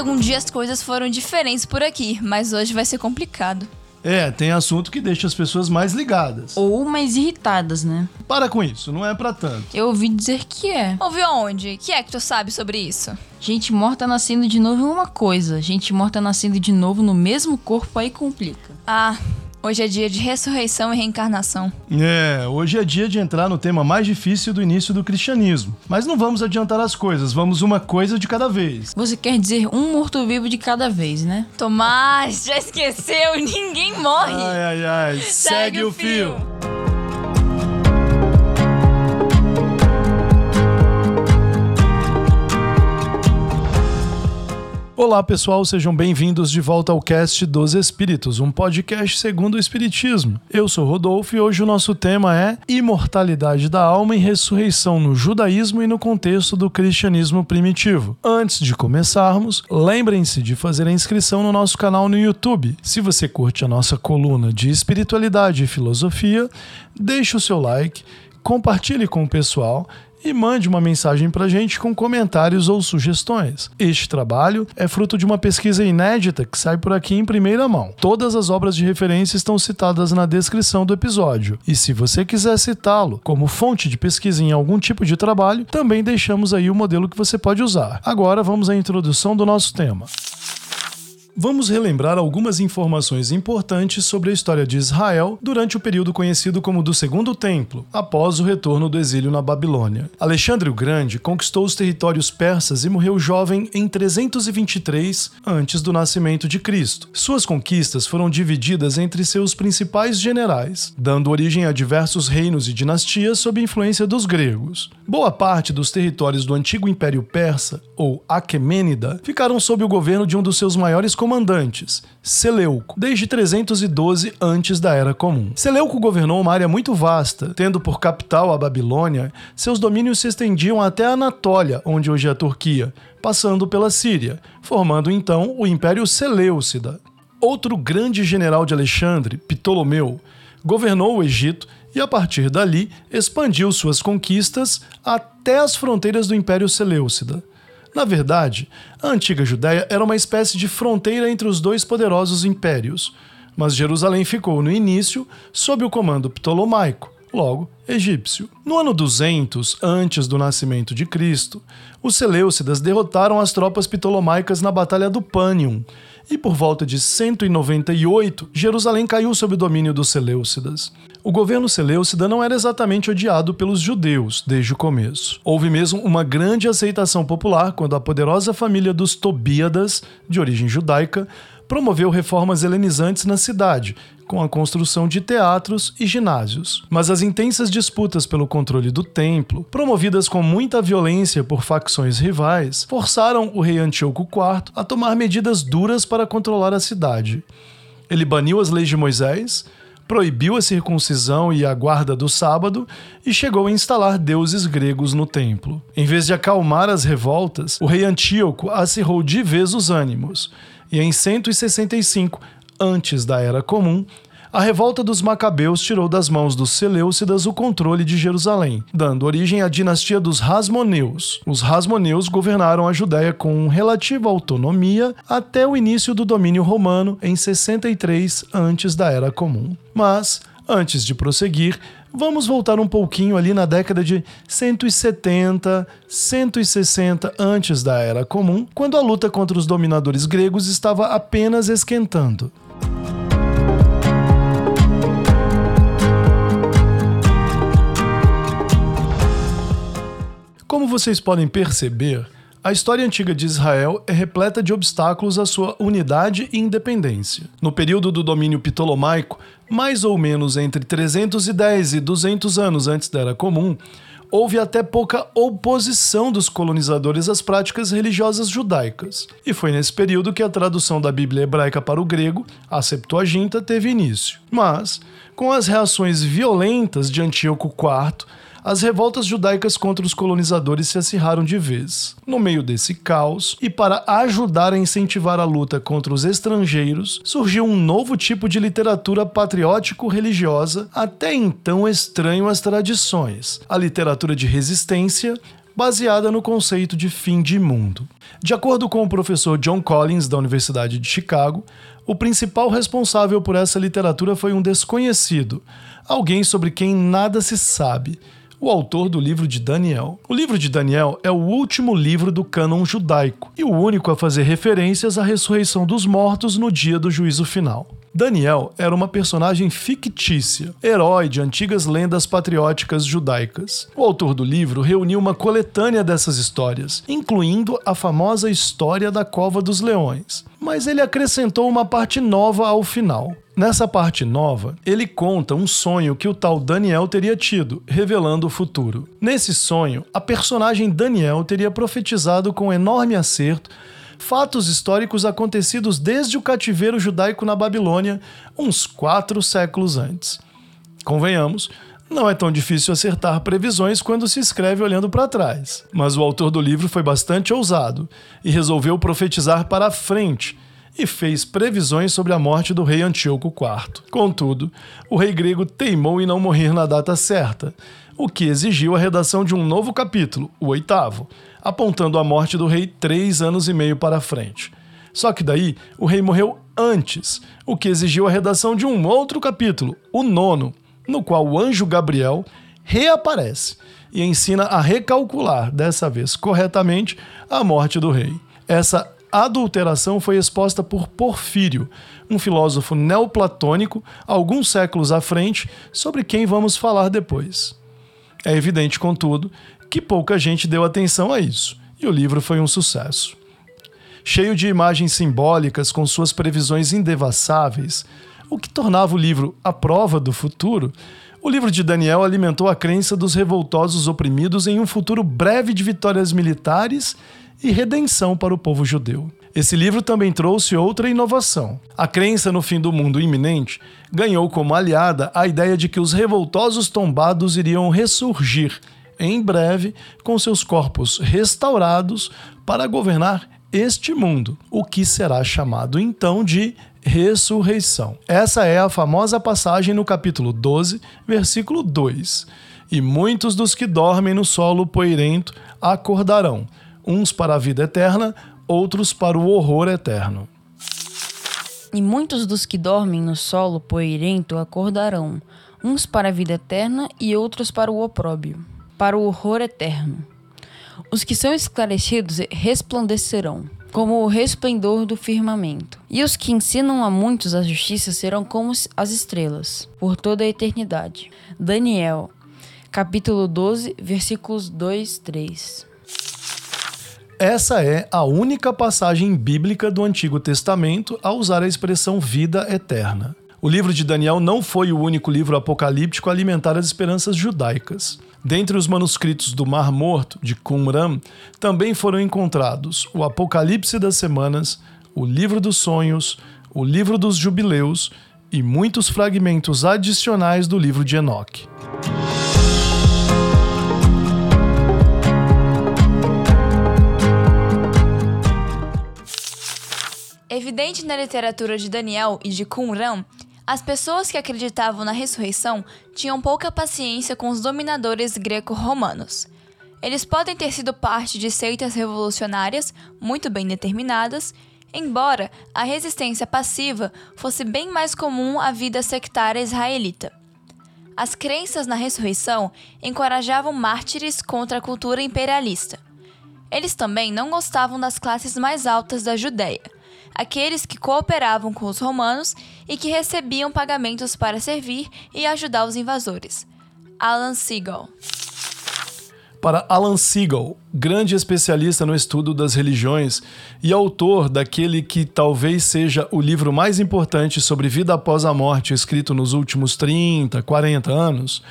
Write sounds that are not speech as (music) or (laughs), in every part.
algum dia as coisas foram diferentes por aqui, mas hoje vai ser complicado. É, tem assunto que deixa as pessoas mais ligadas. Ou mais irritadas, né? Para com isso, não é pra tanto. Eu ouvi dizer que é. Ouviu aonde? Que é que tu sabe sobre isso? Gente morta nascendo de novo é uma coisa, gente morta nascendo de novo no mesmo corpo aí complica. Ah, Hoje é dia de ressurreição e reencarnação. É, hoje é dia de entrar no tema mais difícil do início do cristianismo. Mas não vamos adiantar as coisas, vamos uma coisa de cada vez. Você quer dizer um morto-vivo de cada vez, né? Tomás, já esqueceu? (laughs) Ninguém morre. Ai, ai, ai. Segue, Segue o fio. fio. Olá pessoal, sejam bem-vindos de volta ao Cast dos Espíritos, um podcast segundo o Espiritismo. Eu sou Rodolfo e hoje o nosso tema é Imortalidade da Alma e Ressurreição no Judaísmo e no contexto do cristianismo primitivo. Antes de começarmos, lembrem-se de fazer a inscrição no nosso canal no YouTube. Se você curte a nossa coluna de espiritualidade e filosofia, deixe o seu like, compartilhe com o pessoal e mande uma mensagem para gente com comentários ou sugestões. Este trabalho é fruto de uma pesquisa inédita que sai por aqui em primeira mão. Todas as obras de referência estão citadas na descrição do episódio. E se você quiser citá-lo como fonte de pesquisa em algum tipo de trabalho, também deixamos aí o modelo que você pode usar. Agora vamos à introdução do nosso tema vamos relembrar algumas informações importantes sobre a história de Israel durante o período conhecido como do Segundo Templo, após o retorno do exílio na Babilônia. Alexandre o Grande conquistou os territórios persas e morreu jovem em 323 antes do nascimento de Cristo. Suas conquistas foram divididas entre seus principais generais, dando origem a diversos reinos e dinastias sob influência dos gregos. Boa parte dos territórios do antigo Império Persa, ou Aquemênida, ficaram sob o governo de um dos seus maiores comandantes, Seleuco, desde 312 antes da Era Comum. Seleuco governou uma área muito vasta, tendo por capital a Babilônia, seus domínios se estendiam até a Anatólia, onde hoje é a Turquia, passando pela Síria, formando então o Império Seleucida. Outro grande general de Alexandre, Ptolomeu, governou o Egito e a partir dali expandiu suas conquistas até as fronteiras do Império Seleucida. Na verdade, a antiga Judéia era uma espécie de fronteira entre os dois poderosos impérios, mas Jerusalém ficou no início sob o comando ptolomaico, logo egípcio. No ano 200 antes do nascimento de Cristo, os Seleucidas derrotaram as tropas ptolomaicas na Batalha do Pânium, e por volta de 198, Jerusalém caiu sob o domínio dos Seleucidas. O governo Seleucida não era exatamente odiado pelos judeus desde o começo. Houve mesmo uma grande aceitação popular quando a poderosa família dos Tobíadas, de origem judaica, promoveu reformas helenizantes na cidade, com a construção de teatros e ginásios. Mas as intensas disputas pelo controle do templo, promovidas com muita violência por facções rivais, forçaram o rei Antíoco IV a tomar medidas duras para controlar a cidade. Ele baniu as leis de Moisés, proibiu a circuncisão e a guarda do sábado e chegou a instalar deuses gregos no templo. Em vez de acalmar as revoltas, o rei Antíoco acirrou de vez os ânimos e em 165, antes da Era Comum, a revolta dos Macabeus tirou das mãos dos Seleucidas o controle de Jerusalém, dando origem à dinastia dos Rasmoneus. Os Rasmoneus governaram a Judéia com relativa autonomia até o início do domínio romano em 63 antes da Era Comum. Mas, antes de prosseguir, Vamos voltar um pouquinho ali na década de 170, 160 antes da Era Comum, quando a luta contra os dominadores gregos estava apenas esquentando. Como vocês podem perceber, a história antiga de Israel é repleta de obstáculos à sua unidade e independência. No período do domínio ptolomaico, mais ou menos entre 310 e 200 anos antes da Era Comum, houve até pouca oposição dos colonizadores às práticas religiosas judaicas. E foi nesse período que a tradução da Bíblia hebraica para o grego, a Septuaginta, teve início. Mas, com as reações violentas de Antíoco IV, as revoltas judaicas contra os colonizadores se acirraram de vez. No meio desse caos, e para ajudar a incentivar a luta contra os estrangeiros, surgiu um novo tipo de literatura patriótico-religiosa, até então estranho às tradições: a literatura de resistência, baseada no conceito de fim de mundo. De acordo com o professor John Collins, da Universidade de Chicago, o principal responsável por essa literatura foi um desconhecido, alguém sobre quem nada se sabe o autor do livro de Daniel. O livro de Daniel é o último livro do cânon judaico e o único a fazer referências à ressurreição dos mortos no dia do juízo final. Daniel era uma personagem fictícia, herói de antigas lendas patrióticas judaicas. O autor do livro reuniu uma coletânea dessas histórias, incluindo a famosa história da Cova dos Leões. Mas ele acrescentou uma parte nova ao final. Nessa parte nova, ele conta um sonho que o tal Daniel teria tido, revelando o futuro. Nesse sonho, a personagem Daniel teria profetizado com enorme acerto fatos históricos acontecidos desde o cativeiro judaico na Babilônia, uns quatro séculos antes. Convenhamos, não é tão difícil acertar previsões quando se escreve olhando para trás. Mas o autor do livro foi bastante ousado e resolveu profetizar para a frente e fez previsões sobre a morte do rei Antíoco IV. Contudo, o rei grego teimou em não morrer na data certa, o que exigiu a redação de um novo capítulo, o oitavo, apontando a morte do rei três anos e meio para frente. Só que daí o rei morreu antes, o que exigiu a redação de um outro capítulo, o nono, no qual o anjo Gabriel reaparece e ensina a recalcular, dessa vez corretamente, a morte do rei. Essa adulteração foi exposta por Porfírio, um filósofo neoplatônico, alguns séculos à frente, sobre quem vamos falar depois. É evidente, contudo, que pouca gente deu atenção a isso, e o livro foi um sucesso. Cheio de imagens simbólicas com suas previsões indevassáveis, o que tornava o livro a prova do futuro, o livro de Daniel alimentou a crença dos revoltosos oprimidos em um futuro breve de vitórias militares e redenção para o povo judeu. Esse livro também trouxe outra inovação. A crença no fim do mundo iminente ganhou como aliada a ideia de que os revoltosos tombados iriam ressurgir em breve com seus corpos restaurados para governar este mundo, o que será chamado então de ressurreição. Essa é a famosa passagem no capítulo 12, versículo 2. E muitos dos que dormem no solo poeirento acordarão, uns para a vida eterna, outros para o horror eterno. E muitos dos que dormem no solo poeirento acordarão, uns para a vida eterna e outros para o opróbio para o horror eterno. Os que são esclarecidos resplandecerão, como o resplendor do firmamento. E os que ensinam a muitos a justiça serão como as estrelas, por toda a eternidade. Daniel, capítulo 12, versículos 2, 3. Essa é a única passagem bíblica do Antigo Testamento a usar a expressão vida eterna. O livro de Daniel não foi o único livro apocalíptico a alimentar as esperanças judaicas. Dentre os manuscritos do Mar Morto, de Qumran, também foram encontrados o Apocalipse das Semanas, o Livro dos Sonhos, o Livro dos Jubileus e muitos fragmentos adicionais do livro de Enoque. Evidente na literatura de Daniel e de Qumran as pessoas que acreditavam na ressurreição tinham pouca paciência com os dominadores greco-romanos. Eles podem ter sido parte de seitas revolucionárias muito bem determinadas, embora a resistência passiva fosse bem mais comum à vida sectária israelita. As crenças na ressurreição encorajavam mártires contra a cultura imperialista. Eles também não gostavam das classes mais altas da Judéia aqueles que cooperavam com os romanos e que recebiam pagamentos para servir e ajudar os invasores. Alan Siegel. Para Alan Siegel, grande especialista no estudo das religiões e autor daquele que talvez seja o livro mais importante sobre vida após a morte escrito nos últimos 30, 40 anos,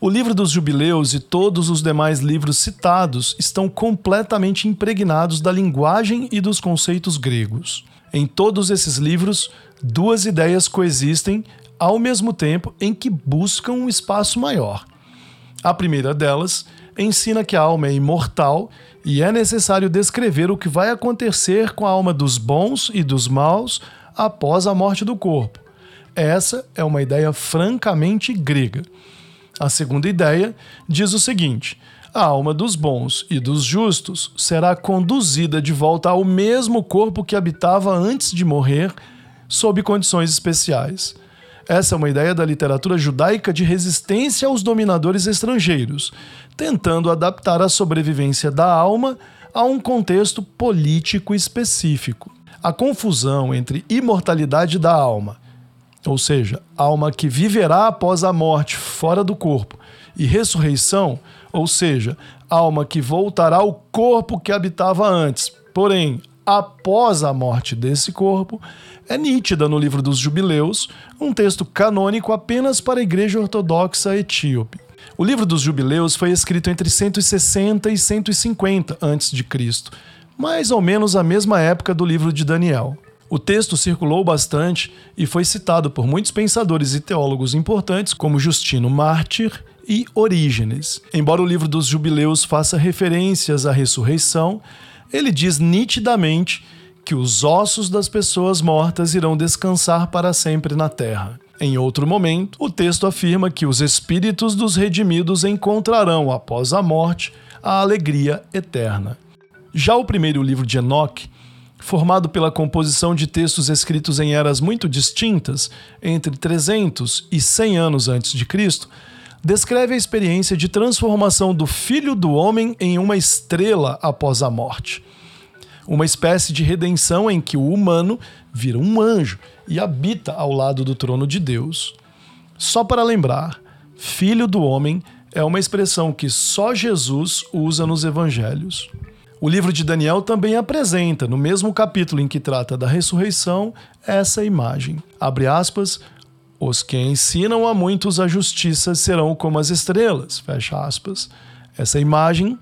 o livro dos jubileus e todos os demais livros citados estão completamente impregnados da linguagem e dos conceitos gregos. Em todos esses livros, duas ideias coexistem ao mesmo tempo em que buscam um espaço maior. A primeira delas ensina que a alma é imortal e é necessário descrever o que vai acontecer com a alma dos bons e dos maus após a morte do corpo. Essa é uma ideia francamente grega. A segunda ideia diz o seguinte: a alma dos bons e dos justos será conduzida de volta ao mesmo corpo que habitava antes de morrer, sob condições especiais. Essa é uma ideia da literatura judaica de resistência aos dominadores estrangeiros, tentando adaptar a sobrevivência da alma a um contexto político específico. A confusão entre imortalidade da alma, ou seja, alma que viverá após a morte fora do corpo, e ressurreição, ou seja, alma que voltará ao corpo que habitava antes, porém, após a morte desse corpo, é nítida no livro dos Jubileus, um texto canônico apenas para a Igreja Ortodoxa Etíope. O livro dos Jubileus foi escrito entre 160 e 150 a.C., mais ou menos a mesma época do livro de Daniel. O texto circulou bastante e foi citado por muitos pensadores e teólogos importantes, como Justino Mártir e Orígenes. Embora o livro dos Jubileus faça referências à ressurreição, ele diz nitidamente que os ossos das pessoas mortas irão descansar para sempre na terra. Em outro momento, o texto afirma que os espíritos dos redimidos encontrarão, após a morte, a alegria eterna. Já o primeiro livro de Enoque, formado pela composição de textos escritos em eras muito distintas, entre 300 e 100 anos antes de Cristo, descreve a experiência de transformação do Filho do Homem em uma estrela após a morte. Uma espécie de redenção em que o humano vira um anjo e habita ao lado do trono de Deus. Só para lembrar, Filho do Homem é uma expressão que só Jesus usa nos evangelhos. O livro de Daniel também apresenta, no mesmo capítulo em que trata da ressurreição, essa imagem. Abre aspas, os que ensinam a muitos a justiça serão como as estrelas. Fecha aspas. Essa imagem,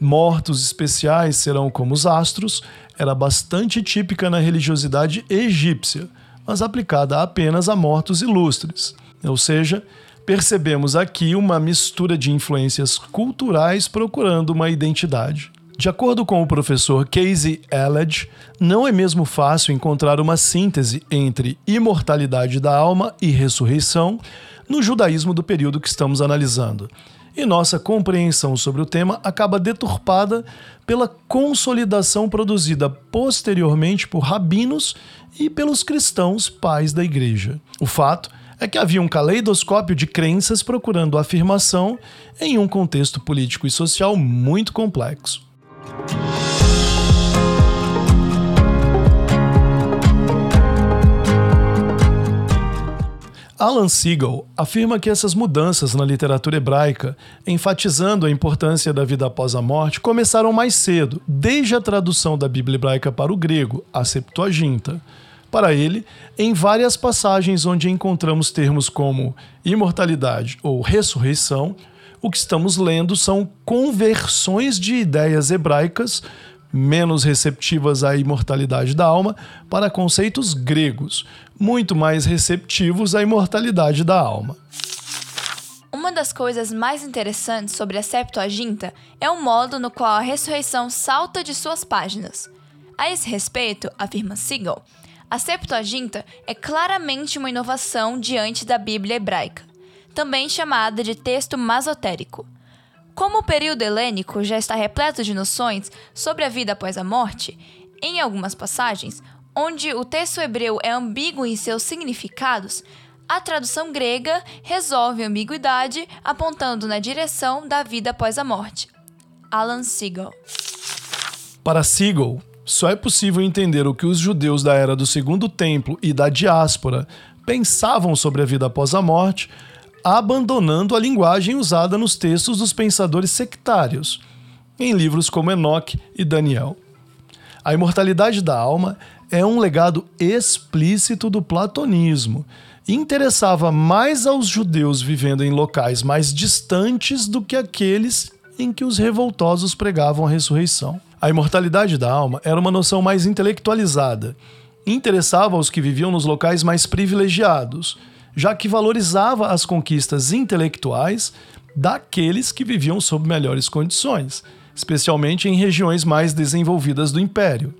mortos especiais serão como os astros, era bastante típica na religiosidade egípcia, mas aplicada apenas a mortos ilustres. Ou seja, percebemos aqui uma mistura de influências culturais procurando uma identidade. De acordo com o professor Casey Elledge, não é mesmo fácil encontrar uma síntese entre imortalidade da alma e ressurreição no judaísmo do período que estamos analisando. E nossa compreensão sobre o tema acaba deturpada pela consolidação produzida posteriormente por rabinos e pelos cristãos pais da igreja. O fato é que havia um caleidoscópio de crenças procurando afirmação em um contexto político e social muito complexo. Alan Siegel afirma que essas mudanças na literatura hebraica, enfatizando a importância da vida após a morte, começaram mais cedo, desde a tradução da Bíblia hebraica para o grego, a Septuaginta. Para ele, em várias passagens onde encontramos termos como imortalidade ou ressurreição, o que estamos lendo são conversões de ideias hebraicas menos receptivas à imortalidade da alma para conceitos gregos, muito mais receptivos à imortalidade da alma. Uma das coisas mais interessantes sobre a Septuaginta é o modo no qual a ressurreição salta de suas páginas. A esse respeito, afirma Siegel, a Septuaginta é claramente uma inovação diante da Bíblia hebraica também chamada de texto masotérico. Como o período helênico já está repleto de noções sobre a vida após a morte, em algumas passagens, onde o texto hebreu é ambíguo em seus significados, a tradução grega resolve a ambiguidade apontando na direção da vida após a morte. Alan Siegel. Para Siegel, só é possível entender o que os judeus da era do Segundo Templo e da diáspora pensavam sobre a vida após a morte abandonando a linguagem usada nos textos dos pensadores sectários, em livros como Enoque e Daniel. A imortalidade da alma é um legado explícito do platonismo e interessava mais aos judeus vivendo em locais mais distantes do que aqueles em que os revoltosos pregavam a ressurreição. A imortalidade da alma era uma noção mais intelectualizada. Interessava aos que viviam nos locais mais privilegiados, já que valorizava as conquistas intelectuais daqueles que viviam sob melhores condições, especialmente em regiões mais desenvolvidas do império.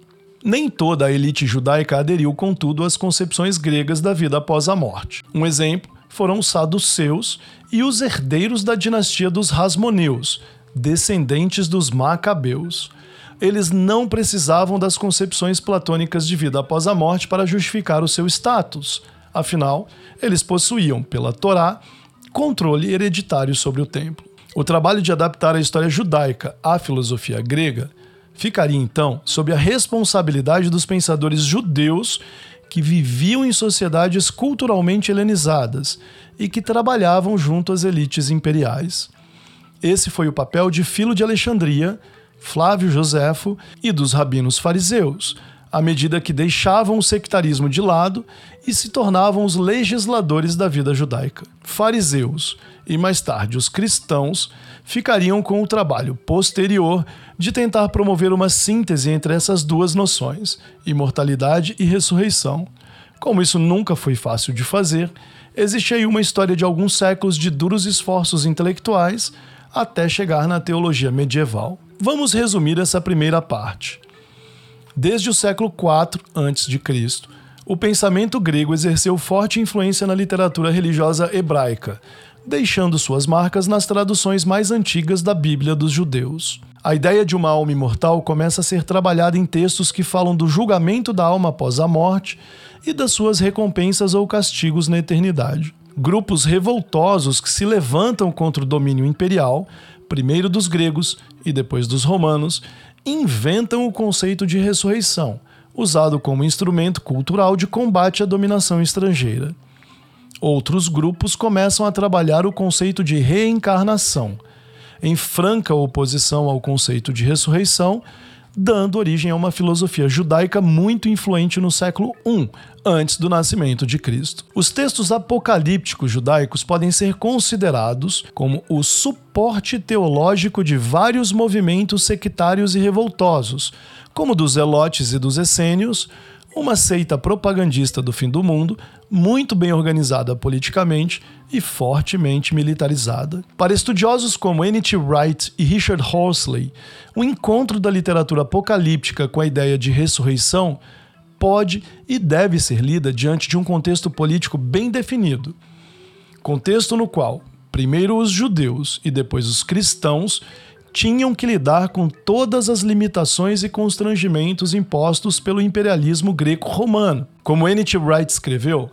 Nem toda a elite judaica aderiu, contudo, às concepções gregas da vida após a morte. Um exemplo foram os saduceus e os herdeiros da dinastia dos Rasmoneus, descendentes dos Macabeus. Eles não precisavam das concepções platônicas de vida após a morte para justificar o seu status. Afinal, eles possuíam, pela Torá, controle hereditário sobre o templo. O trabalho de adaptar a história judaica à filosofia grega ficaria então sob a responsabilidade dos pensadores judeus que viviam em sociedades culturalmente helenizadas e que trabalhavam junto às elites imperiais. Esse foi o papel de Filo de Alexandria, Flávio Joséfo e dos rabinos fariseus, à medida que deixavam o sectarismo de lado e se tornavam os legisladores da vida judaica. Fariseus e mais tarde os cristãos ficariam com o trabalho posterior de tentar promover uma síntese entre essas duas noções, imortalidade e ressurreição. Como isso nunca foi fácil de fazer, existe aí uma história de alguns séculos de duros esforços intelectuais até chegar na teologia medieval. Vamos resumir essa primeira parte. Desde o século IV a.C., o pensamento grego exerceu forte influência na literatura religiosa hebraica, deixando suas marcas nas traduções mais antigas da Bíblia dos judeus. A ideia de uma alma imortal começa a ser trabalhada em textos que falam do julgamento da alma após a morte e das suas recompensas ou castigos na eternidade. Grupos revoltosos que se levantam contra o domínio imperial, primeiro dos gregos e depois dos romanos, inventam o conceito de ressurreição, usado como instrumento cultural de combate à dominação estrangeira. Outros grupos começam a trabalhar o conceito de reencarnação, em franca oposição ao conceito de ressurreição, dando origem a uma filosofia judaica muito influente no século I, antes do nascimento de Cristo. Os textos apocalípticos judaicos podem ser considerados como o suporte teológico de vários movimentos sectários e revoltosos, como dos Zelotes e dos Essênios, uma seita propagandista do fim do mundo, muito bem organizada politicamente e fortemente militarizada. Para estudiosos como N.T. Wright e Richard Horsley, o encontro da literatura apocalíptica com a ideia de ressurreição pode e deve ser lida diante de um contexto político bem definido. Contexto no qual, primeiro os judeus e depois os cristãos tinham que lidar com todas as limitações e constrangimentos impostos pelo imperialismo greco-romano. Como N.T. Wright escreveu,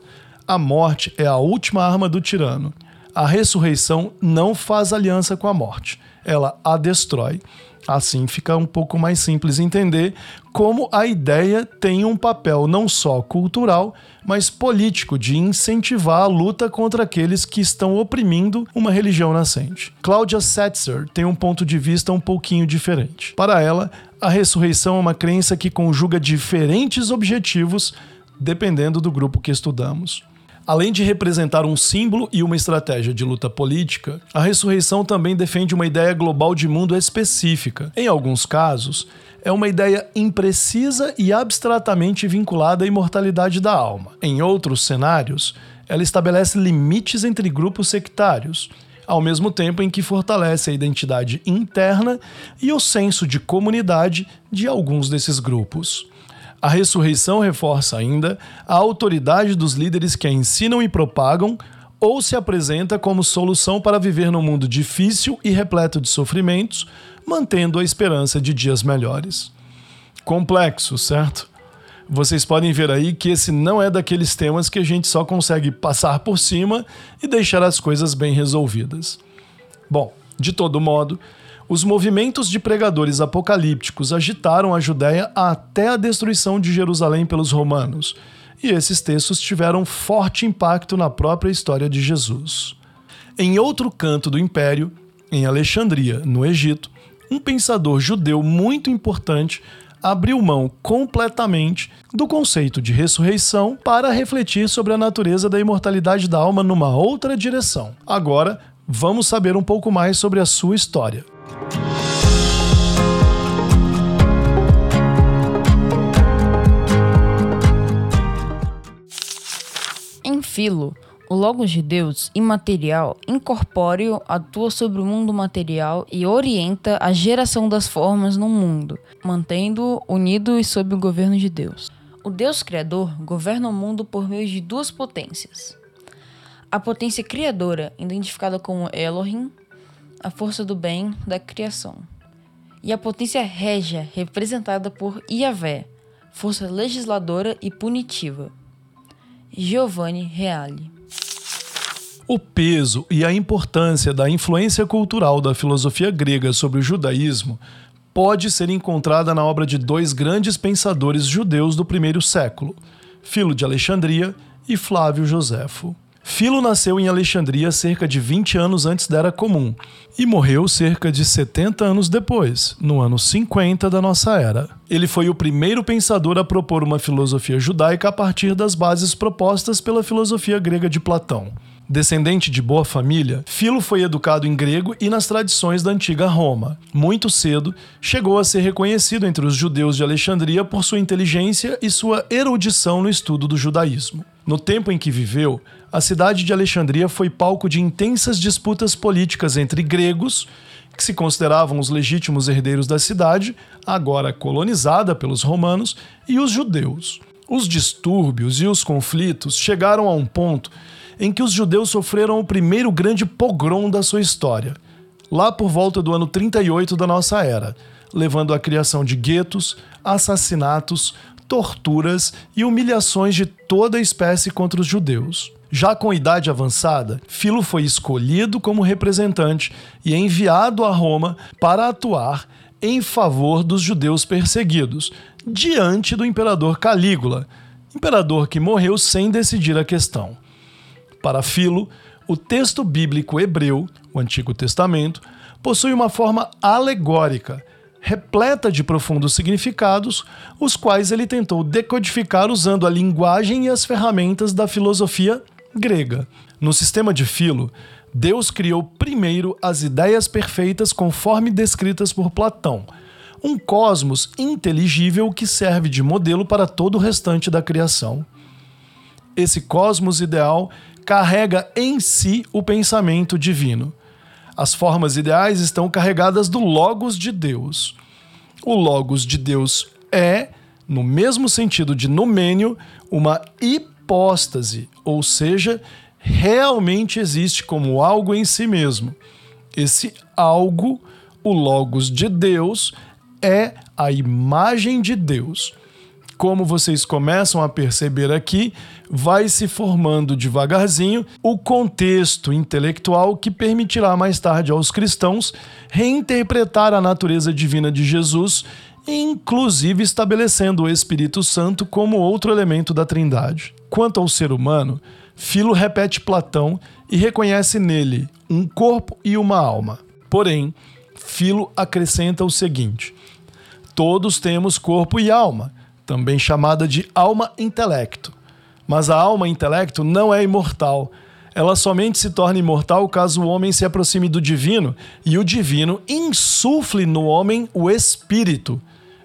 a morte é a última arma do tirano. A ressurreição não faz aliança com a morte, ela a destrói. Assim fica um pouco mais simples entender como a ideia tem um papel não só cultural, mas político de incentivar a luta contra aqueles que estão oprimindo uma religião nascente. Claudia Setzer tem um ponto de vista um pouquinho diferente. Para ela, a ressurreição é uma crença que conjuga diferentes objetivos dependendo do grupo que estudamos. Além de representar um símbolo e uma estratégia de luta política, a ressurreição também defende uma ideia global de mundo específica. Em alguns casos, é uma ideia imprecisa e abstratamente vinculada à imortalidade da alma. Em outros cenários, ela estabelece limites entre grupos sectários, ao mesmo tempo em que fortalece a identidade interna e o senso de comunidade de alguns desses grupos. A ressurreição reforça ainda a autoridade dos líderes que a ensinam e propagam, ou se apresenta como solução para viver num mundo difícil e repleto de sofrimentos, mantendo a esperança de dias melhores. Complexo, certo? Vocês podem ver aí que esse não é daqueles temas que a gente só consegue passar por cima e deixar as coisas bem resolvidas. Bom, de todo modo, os movimentos de pregadores apocalípticos agitaram a Judéia até a destruição de Jerusalém pelos romanos, e esses textos tiveram forte impacto na própria história de Jesus. Em outro canto do império, em Alexandria, no Egito, um pensador judeu muito importante abriu mão completamente do conceito de ressurreição para refletir sobre a natureza da imortalidade da alma numa outra direção. Agora, vamos saber um pouco mais sobre a sua história. Em Filo, o Logos de Deus, imaterial, incorpóreo, atua sobre o mundo material e orienta a geração das formas no mundo, mantendo-o unido e sob o governo de Deus. O Deus Criador governa o mundo por meio de duas potências. A potência criadora, identificada como Elohim, a força do bem da criação. E a potência régia, representada por Iavé, força legisladora e punitiva. Giovanni Reale. O peso e a importância da influência cultural da filosofia grega sobre o judaísmo pode ser encontrada na obra de dois grandes pensadores judeus do primeiro século, Filo de Alexandria e Flávio Joséfo. Filo nasceu em Alexandria cerca de 20 anos antes da Era Comum e morreu cerca de 70 anos depois, no ano 50 da nossa era. Ele foi o primeiro pensador a propor uma filosofia judaica a partir das bases propostas pela filosofia grega de Platão. Descendente de boa família, Filo foi educado em grego e nas tradições da antiga Roma. Muito cedo, chegou a ser reconhecido entre os judeus de Alexandria por sua inteligência e sua erudição no estudo do judaísmo. No tempo em que viveu, a cidade de Alexandria foi palco de intensas disputas políticas entre gregos, que se consideravam os legítimos herdeiros da cidade, agora colonizada pelos romanos, e os judeus. Os distúrbios e os conflitos chegaram a um ponto em que os judeus sofreram o primeiro grande pogrom da sua história, lá por volta do ano 38 da nossa era, levando à criação de guetos, assassinatos, torturas e humilhações de toda espécie contra os judeus. Já com idade avançada, Filo foi escolhido como representante e enviado a Roma para atuar em favor dos judeus perseguidos, diante do imperador Calígula, imperador que morreu sem decidir a questão. Para Filo, o texto bíblico hebreu, o Antigo Testamento, possui uma forma alegórica, repleta de profundos significados, os quais ele tentou decodificar usando a linguagem e as ferramentas da filosofia grega. No sistema de Filo, Deus criou primeiro as ideias perfeitas conforme descritas por Platão, um cosmos inteligível que serve de modelo para todo o restante da criação. Esse cosmos ideal carrega em si o pensamento divino. As formas ideais estão carregadas do Logos de Deus. O Logos de Deus é, no mesmo sentido de numênio, uma hipóstase, ou seja, realmente existe como algo em si mesmo. Esse algo, o Logos de Deus, é a imagem de Deus como vocês começam a perceber aqui, vai se formando devagarzinho o contexto intelectual que permitirá mais tarde aos cristãos reinterpretar a natureza divina de Jesus, inclusive estabelecendo o Espírito Santo como outro elemento da Trindade. Quanto ao ser humano, Filo repete Platão e reconhece nele um corpo e uma alma. Porém, Filo acrescenta o seguinte: todos temos corpo e alma também chamada de alma-intelecto. Mas a alma-intelecto não é imortal. Ela somente se torna imortal caso o homem se aproxime do divino e o divino insufle no homem o espírito.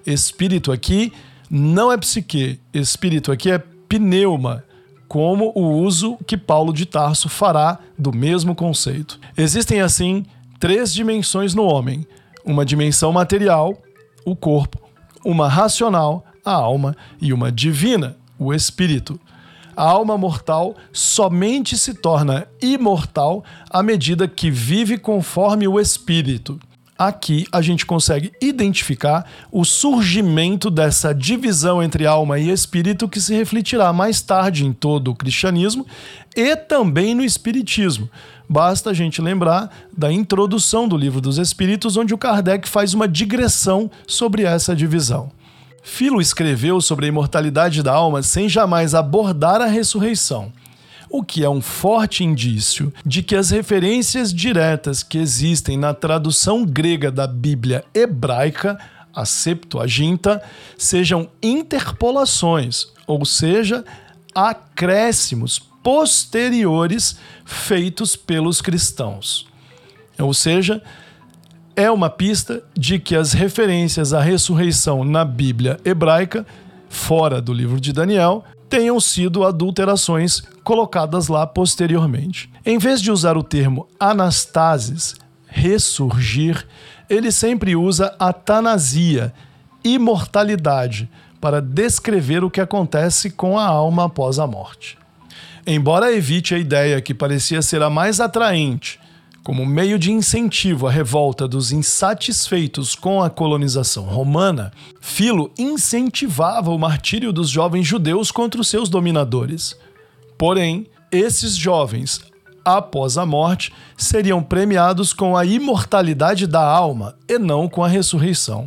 Espírito aqui não é psique, espírito aqui é pneuma, como o uso que Paulo de Tarso fará do mesmo conceito. Existem assim três dimensões no homem: uma dimensão material, o corpo, uma racional, a alma, e uma divina, o espírito. A alma mortal somente se torna imortal à medida que vive conforme o espírito. Aqui a gente consegue identificar o surgimento dessa divisão entre alma e espírito que se refletirá mais tarde em todo o cristianismo e também no espiritismo. Basta a gente lembrar da introdução do Livro dos Espíritos, onde o Kardec faz uma digressão sobre essa divisão. Filo escreveu sobre a imortalidade da alma sem jamais abordar a ressurreição, o que é um forte indício de que as referências diretas que existem na tradução grega da Bíblia hebraica, a Septuaginta, sejam interpolações, ou seja, acréscimos posteriores feitos pelos cristãos. Ou seja, é uma pista de que as referências à ressurreição na Bíblia hebraica, fora do livro de Daniel, tenham sido adulterações colocadas lá posteriormente. Em vez de usar o termo anastasis, ressurgir, ele sempre usa atanasia, imortalidade, para descrever o que acontece com a alma após a morte. Embora evite a ideia que parecia ser a mais atraente Como meio de incentivo à revolta dos insatisfeitos com a colonização romana, Filo incentivava o martírio dos jovens judeus contra os seus dominadores. Porém, esses jovens, após a morte, seriam premiados com a imortalidade da alma e não com a ressurreição.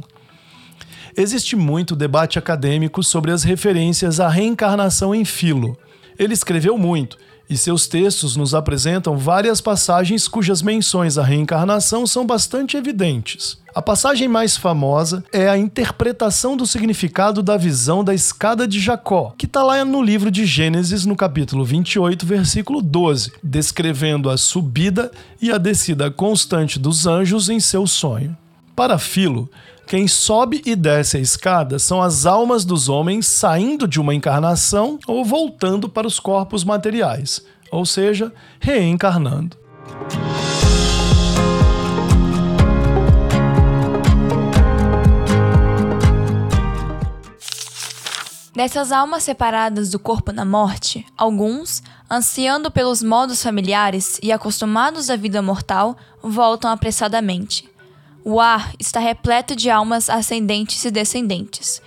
Existe muito debate acadêmico sobre as referências à reencarnação em Filo. Ele escreveu muito e seus textos nos apresentam várias passagens cujas menções à reencarnação são bastante evidentes. A passagem mais famosa é a interpretação do significado da visão da escada de Jacó, que está lá no livro de Gênesis, no capítulo 28, versículo 12, descrevendo a subida e a descida constante dos anjos em seu sonho. Para Filo, quem sobe e desce a escada são as almas dos homens saindo de uma encarnação ou voltando para os corpos materiais, ou seja, reencarnando. Dessas almas separadas do corpo na morte, alguns, ansiando pelos modos familiares e acostumados à vida mortal, voltam apressadamente o ar está repleto de almas ascendentes e descendentes.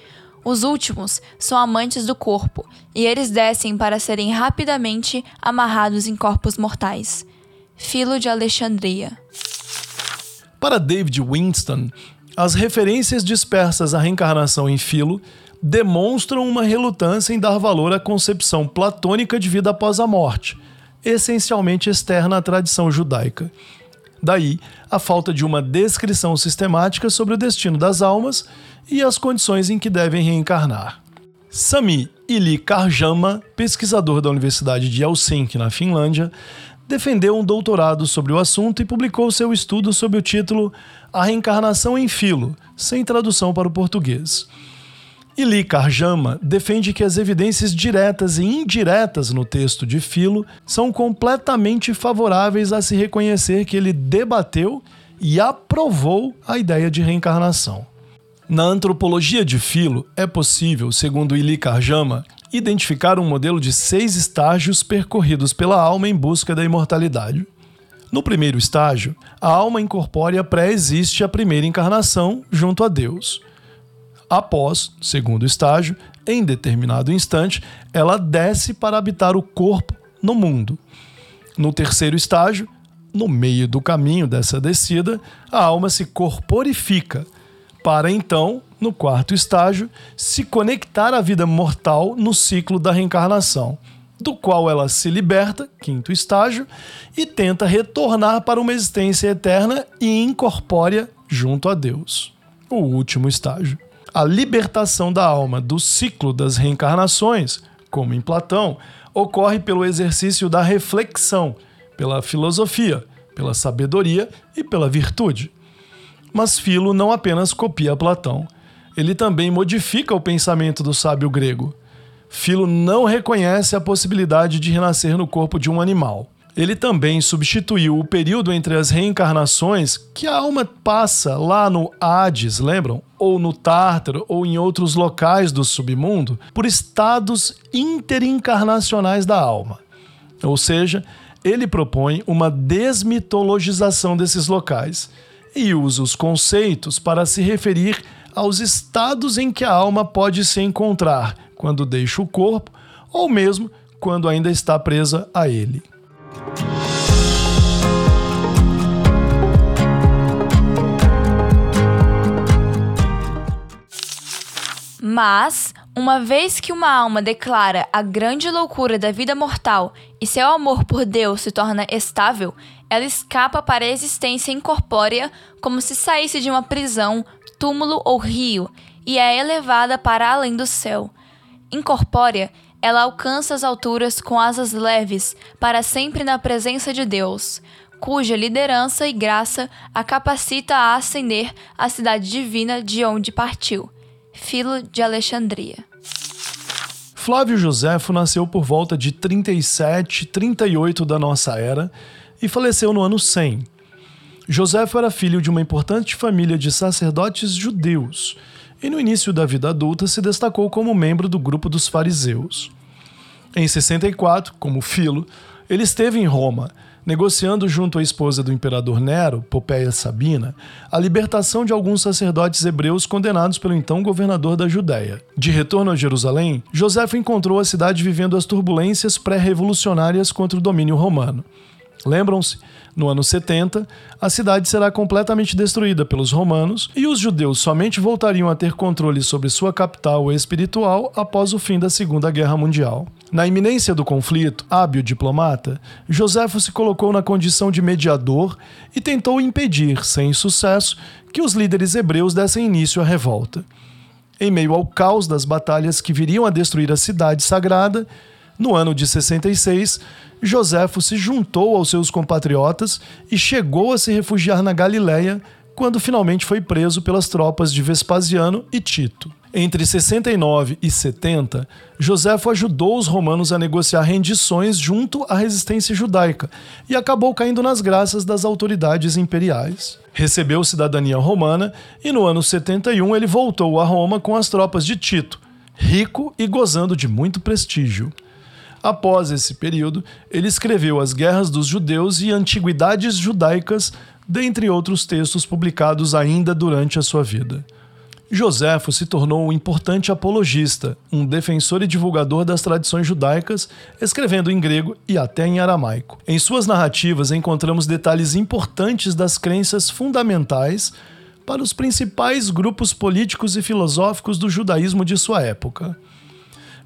Os últimos são amantes do corpo, e eles descem para serem rapidamente amarrados em corpos mortais. Filo de Alexandria. Para David Winston, as referências dispersas à reencarnação em Filo demonstram uma relutância em dar valor à concepção platônica de vida após a morte, essencialmente externa à tradição judaica. Daí, a falta de uma descrição sistemática sobre o destino das almas e as condições em que devem reencarnar. Sami Ili Karjama, pesquisador da Universidade de Helsinki, na Finlândia, defendeu um doutorado sobre o assunto e publicou seu estudo sob o título A Reencarnação em Filo, sem tradução para o português. Ili Karjama defende que as evidências diretas e indiretas no texto de Filo são completamente favoráveis a se reconhecer que ele debateu e aprovou a ideia de reencarnação. Na antropologia de Filo, é possível, segundo Ili Karjama, identificar um modelo de seis estágios percorridos pela alma em busca da imortalidade. No primeiro estágio, a alma incorpórea pré-existe a primeira encarnação junto a Deus. Após, segundo estágio, em determinado instante, ela desce para habitar o corpo no mundo. No terceiro estágio, no meio do caminho dessa descida, a alma se corporifica, para então, no quarto estágio, se conectar à vida mortal no ciclo da reencarnação, do qual ela se liberta, quinto estágio, e tenta retornar para uma existência eterna e incorpórea junto a Deus, o último estágio a libertação da alma do ciclo das reencarnações, como em Platão, ocorre pelo exercício da reflexão, pela filosofia, pela sabedoria e pela virtude. Mas Filo não apenas copia Platão, ele também modifica o pensamento do sábio grego. Filo não reconhece a possibilidade de renascer no corpo de um animal. Ele também substituiu o período entre as reencarnações que a alma passa lá no Hades, lembram? Ou no Tártaro, ou em outros locais do submundo, por estados interincarnacionais da alma. Ou seja, ele propõe uma desmitologização desses locais e usa os conceitos para se referir aos estados em que a alma pode se encontrar quando deixa o corpo ou mesmo quando ainda está presa a ele. Mas, uma vez que uma alma declara a grande loucura da vida mortal e seu amor por Deus se torna estável, ela escapa para a existência incorpórea como se saísse de uma prisão, túmulo ou rio e é elevada para além do céu. Incorpórea ela alcança as alturas com asas leves, para sempre na presença de Deus, cuja liderança e graça a capacita a ascender à cidade divina de onde partiu. Filo de Alexandria. Flávio Joséfo nasceu por volta de 37, 38 da nossa era e faleceu no ano 100. Joséfo era filho de uma importante família de sacerdotes judeus e no início da vida adulta se destacou como membro do grupo dos fariseus. Em 64, como Filo, ele esteve em Roma, negociando junto à esposa do imperador Nero, Popeia Sabina, a libertação de alguns sacerdotes hebreus condenados pelo então governador da Judéia. De retorno a Jerusalém, Joséfo encontrou a cidade vivendo as turbulências pré-revolucionárias contra o domínio romano. Lembram-se? No ano 70, a cidade será completamente destruída pelos romanos e os judeus somente voltariam a ter controle sobre sua capital espiritual após o fim da Segunda Guerra Mundial. Na iminência do conflito, hábil diplomata, Joséfo se colocou na condição de mediador e tentou impedir, sem sucesso, que os líderes hebreus dessem início à revolta. Em meio ao caos das batalhas que viriam a destruir a cidade sagrada, no ano de 66, Joséfo se juntou aos seus compatriotas e chegou a se refugiar na Galiléia quando finalmente foi preso pelas tropas de Vespasiano e Tito. Entre 69 e 70, Joséfo ajudou os romanos a negociar rendições junto à resistência judaica e acabou caindo nas graças das autoridades imperiais. Recebeu cidadania romana e no ano 71 ele voltou a Roma com as tropas de Tito, rico e gozando de muito prestígio. Após esse período, ele escreveu As Guerras dos Judeus e Antiguidades Judaicas, dentre outros textos publicados ainda durante a sua vida. Joséfo se tornou um importante apologista, um defensor e divulgador das tradições judaicas, escrevendo em grego e até em aramaico. Em suas narrativas encontramos detalhes importantes das crenças fundamentais para os principais grupos políticos e filosóficos do judaísmo de sua época.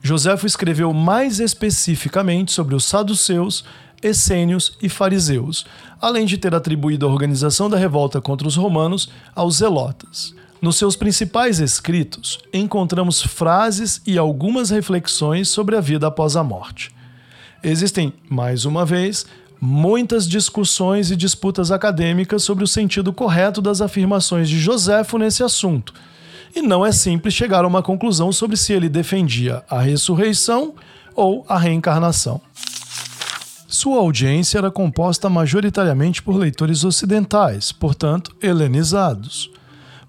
Joséfo escreveu mais especificamente sobre os saduceus, essênios e fariseus, além de ter atribuído a organização da revolta contra os romanos aos zelotas. Nos seus principais escritos, encontramos frases e algumas reflexões sobre a vida após a morte. Existem, mais uma vez, muitas discussões e disputas acadêmicas sobre o sentido correto das afirmações de Joséfo nesse assunto e não é simples chegar a uma conclusão sobre se ele defendia a ressurreição ou a reencarnação. Sua audiência era composta majoritariamente por leitores ocidentais, portanto, helenizados.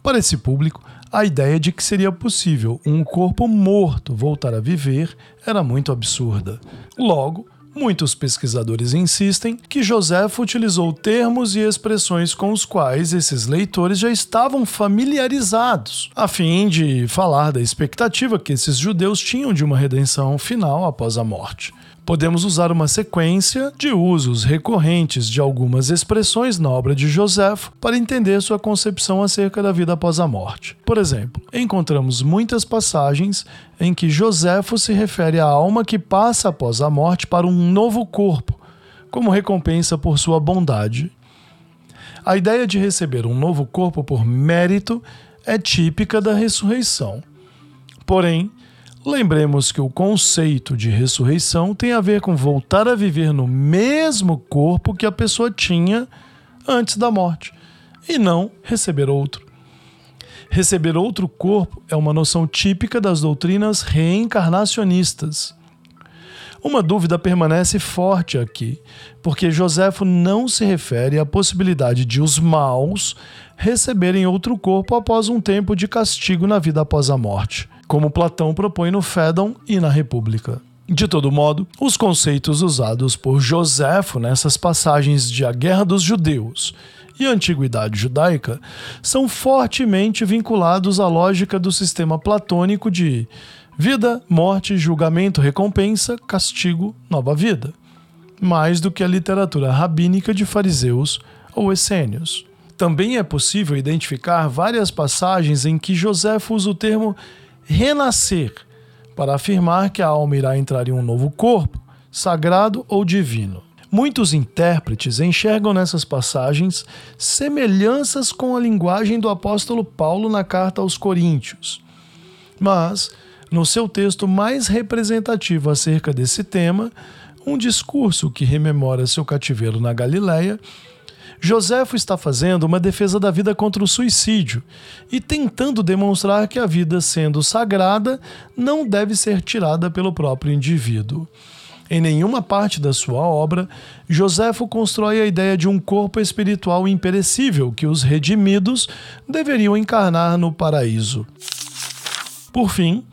Para esse público, a ideia de que seria possível um corpo morto voltar a viver era muito absurda. Logo, Muitos pesquisadores insistem que Joséfo utilizou termos e expressões com os quais esses leitores já estavam familiarizados, a fim de falar da expectativa que esses judeus tinham de uma redenção final após a morte podemos usar uma sequência de usos recorrentes de algumas expressões na obra de Joséfo para entender sua concepção acerca da vida após a morte. Por exemplo, encontramos muitas passagens em que Joséfo se refere à alma que passa após a morte para um novo corpo, como recompensa por sua bondade. A ideia de receber um novo corpo por mérito é típica da ressurreição. Porém, Lembremos que o conceito de ressurreição tem a ver com voltar a viver no mesmo corpo que a pessoa tinha antes da morte, e não receber outro. Receber outro corpo é uma noção típica das doutrinas reencarnacionistas. Uma dúvida permanece forte aqui, porque Joséfo não se refere à possibilidade de os maus receberem outro corpo após um tempo de castigo na vida após a morte como Platão propõe no Fédon e na República. De todo modo, os conceitos usados por Joséfo nessas passagens de A Guerra dos Judeus e a Antiguidade Judaica são fortemente vinculados à lógica do sistema platônico de vida, morte, julgamento, recompensa, castigo, nova vida, mais do que a literatura rabínica de fariseus ou essênios. Também é possível identificar várias passagens em que Joséfo usa o termo renascer, para afirmar que a alma irá entrar em um novo corpo, sagrado ou divino. Muitos intérpretes enxergam nessas passagens semelhanças com a linguagem do apóstolo Paulo na carta aos Coríntios. Mas, no seu texto mais representativo acerca desse tema, um discurso que rememora seu cativeiro na Galileia, Joséfo está fazendo uma defesa da vida contra o suicídio e tentando demonstrar que a vida, sendo sagrada, não deve ser tirada pelo próprio indivíduo. Em nenhuma parte da sua obra, Joséfo constrói a ideia de um corpo espiritual imperecível que os redimidos deveriam encarnar no paraíso. Por fim,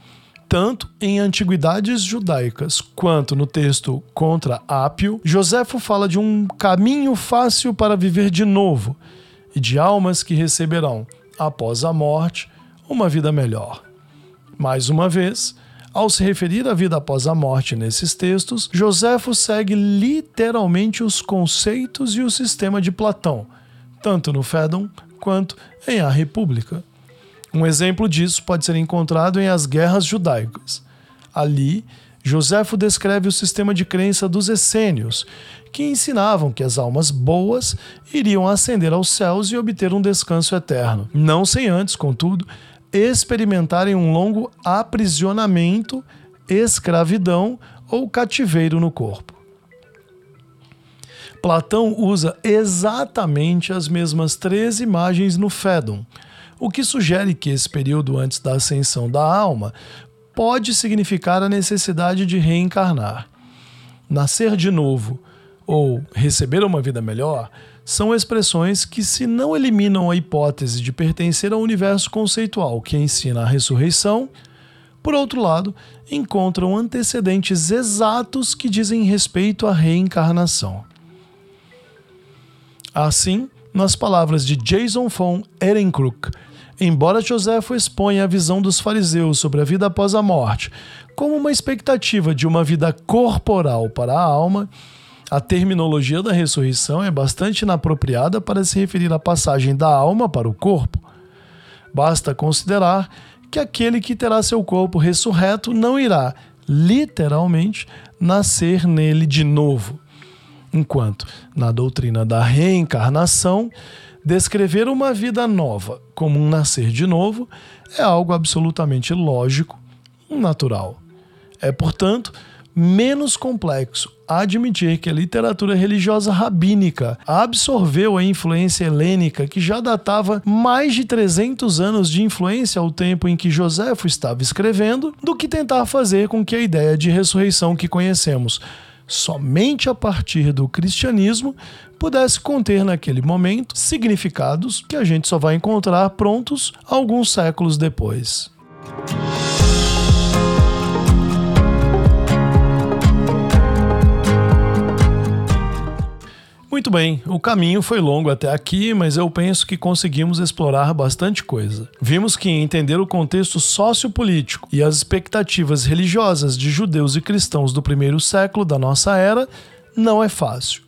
Tanto em antiguidades judaicas quanto no texto contra Ápio, Joséfo fala de um caminho fácil para viver de novo e de almas que receberão, após a morte, uma vida melhor. Mais uma vez, ao se referir à vida após a morte nesses textos, Joséfo segue literalmente os conceitos e o sistema de Platão, tanto no Fédon quanto em A República. Um exemplo disso pode ser encontrado em As Guerras Judaicas. Ali, Joséfo descreve o sistema de crença dos essênios, que ensinavam que as almas boas iriam ascender aos céus e obter um descanso eterno, não sem antes, contudo, experimentarem um longo aprisionamento, escravidão ou cativeiro no corpo. Platão usa exatamente as mesmas três imagens no Fédon, o que sugere que esse período antes da ascensão da alma pode significar a necessidade de reencarnar. Nascer de novo ou receber uma vida melhor são expressões que, se não eliminam a hipótese de pertencer ao universo conceitual que ensina a ressurreição, por outro lado, encontram antecedentes exatos que dizem respeito à reencarnação. Assim, nas palavras de Jason von Ehrenkruck, embora Joséfo exponha a visão dos fariseus sobre a vida após a morte como uma expectativa de uma vida corporal para a alma, a terminologia da ressurreição é bastante inapropriada para se referir à passagem da alma para o corpo. Basta considerar que aquele que terá seu corpo ressurreto não irá, literalmente, nascer nele de novo enquanto, na doutrina da reencarnação, descrever uma vida nova como um nascer de novo é algo absolutamente lógico, natural. É, portanto, menos complexo admitir que a literatura religiosa rabínica absorveu a influência helênica que já datava mais de 300 anos de influência ao tempo em que Joséfo estava escrevendo, do que tentar fazer com que a ideia de ressurreição que conhecemos somente a partir do cristianismo pudesse conter naquele momento significados que a gente só vai encontrar prontos alguns séculos depois. Muito bem, o caminho foi longo até aqui, mas eu penso que conseguimos explorar bastante coisa. Vimos que entender o contexto sociopolítico e as expectativas religiosas de judeus e cristãos do primeiro século da nossa era não é fácil.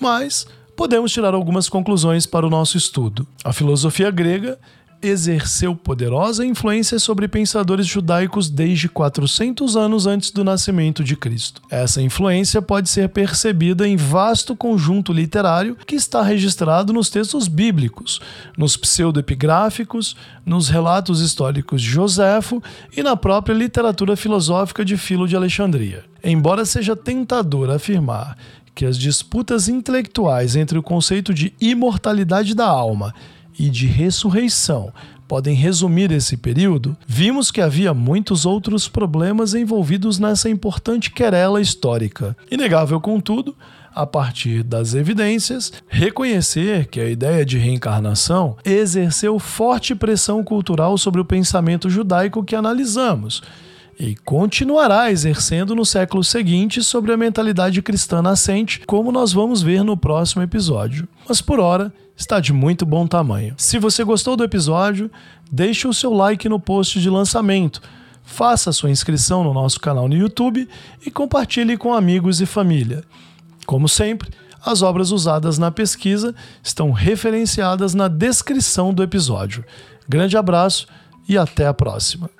Mas podemos tirar algumas conclusões para o nosso estudo. A filosofia grega exerceu poderosa influência sobre pensadores judaicos desde 400 anos antes do nascimento de Cristo. Essa influência pode ser percebida em vasto conjunto literário que está registrado nos textos bíblicos, nos pseudoepigráficos, nos relatos históricos de Joséfo e na própria literatura filosófica de Filo de Alexandria. Embora seja tentador afirmar que as disputas intelectuais entre o conceito de imortalidade da alma e de ressurreição. Podem resumir esse período, vimos que havia muitos outros problemas envolvidos nessa importante querela histórica. Inegável, contudo, a partir das evidências, reconhecer que a ideia de reencarnação exerceu forte pressão cultural sobre o pensamento judaico que analisamos e continuará exercendo no século seguinte sobre a mentalidade cristã nascente, como nós vamos ver no próximo episódio. Mas por hora, está de muito bom tamanho. Se você gostou do episódio, deixe o seu like no post de lançamento, faça sua inscrição no nosso canal no YouTube e compartilhe com amigos e família. Como sempre, as obras usadas na pesquisa estão referenciadas na descrição do episódio. Grande abraço e até a próxima.